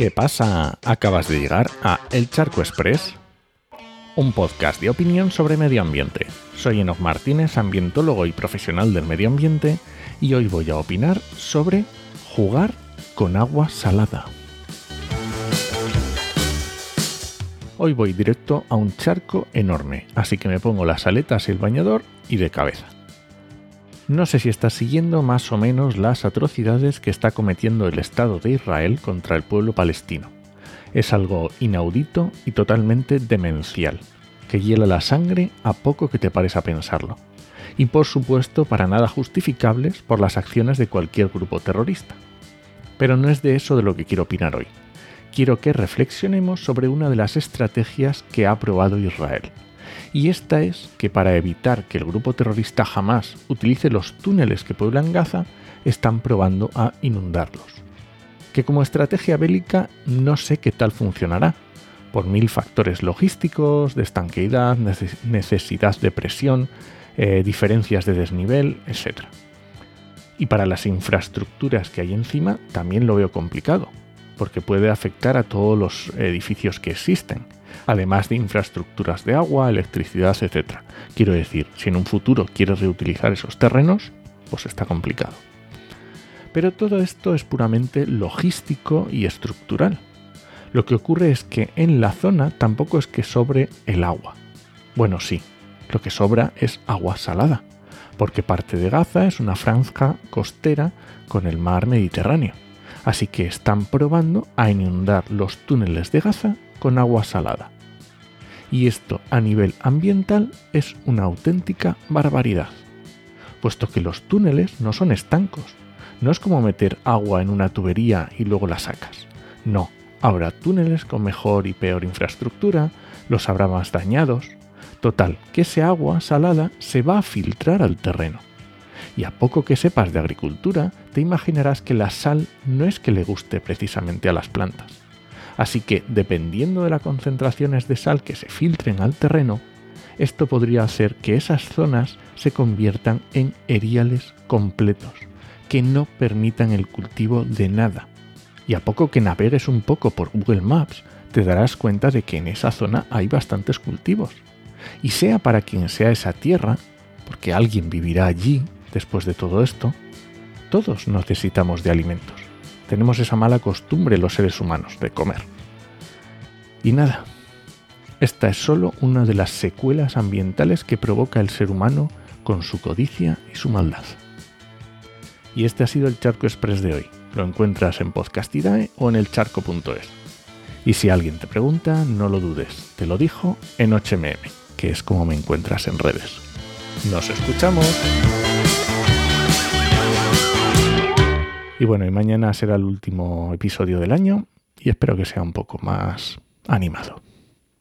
¿Qué pasa? Acabas de llegar a El Charco Express, un podcast de opinión sobre medio ambiente. Soy Enoch Martínez, ambientólogo y profesional del medio ambiente, y hoy voy a opinar sobre jugar con agua salada. Hoy voy directo a un charco enorme, así que me pongo las aletas y el bañador y de cabeza. No sé si estás siguiendo más o menos las atrocidades que está cometiendo el Estado de Israel contra el pueblo palestino. Es algo inaudito y totalmente demencial, que hiela la sangre a poco que te pares a pensarlo. Y por supuesto para nada justificables por las acciones de cualquier grupo terrorista. Pero no es de eso de lo que quiero opinar hoy. Quiero que reflexionemos sobre una de las estrategias que ha probado Israel, y esta es que para evitar que el grupo terrorista jamás utilice los túneles que pueblan Gaza, están probando a inundarlos. Que como estrategia bélica no sé qué tal funcionará, por mil factores logísticos, de estanqueidad, necesidad de presión, eh, diferencias de desnivel, etc. Y para las infraestructuras que hay encima también lo veo complicado, porque puede afectar a todos los edificios que existen además de infraestructuras de agua, electricidad, etc. Quiero decir, si en un futuro quieres reutilizar esos terrenos, pues está complicado. Pero todo esto es puramente logístico y estructural. Lo que ocurre es que en la zona tampoco es que sobre el agua. Bueno, sí, lo que sobra es agua salada, porque parte de Gaza es una franja costera con el mar Mediterráneo. Así que están probando a inundar los túneles de Gaza con agua salada. Y esto a nivel ambiental es una auténtica barbaridad, puesto que los túneles no son estancos. No es como meter agua en una tubería y luego la sacas. No, habrá túneles con mejor y peor infraestructura, los habrá más dañados. Total, que ese agua salada se va a filtrar al terreno. Y a poco que sepas de agricultura, te imaginarás que la sal no es que le guste precisamente a las plantas. Así que, dependiendo de las concentraciones de sal que se filtren al terreno, esto podría hacer que esas zonas se conviertan en eriales completos, que no permitan el cultivo de nada. Y a poco que navegues un poco por Google Maps, te darás cuenta de que en esa zona hay bastantes cultivos. Y sea para quien sea esa tierra, porque alguien vivirá allí después de todo esto, todos necesitamos de alimentos tenemos esa mala costumbre los seres humanos de comer. Y nada, esta es solo una de las secuelas ambientales que provoca el ser humano con su codicia y su maldad. Y este ha sido el Charco Express de hoy. Lo encuentras en Podcastidae o en elcharco.es. Y si alguien te pregunta, no lo dudes, te lo dijo en 8mm, que es como me encuentras en redes. Nos escuchamos. Y bueno, y mañana será el último episodio del año y espero que sea un poco más animado.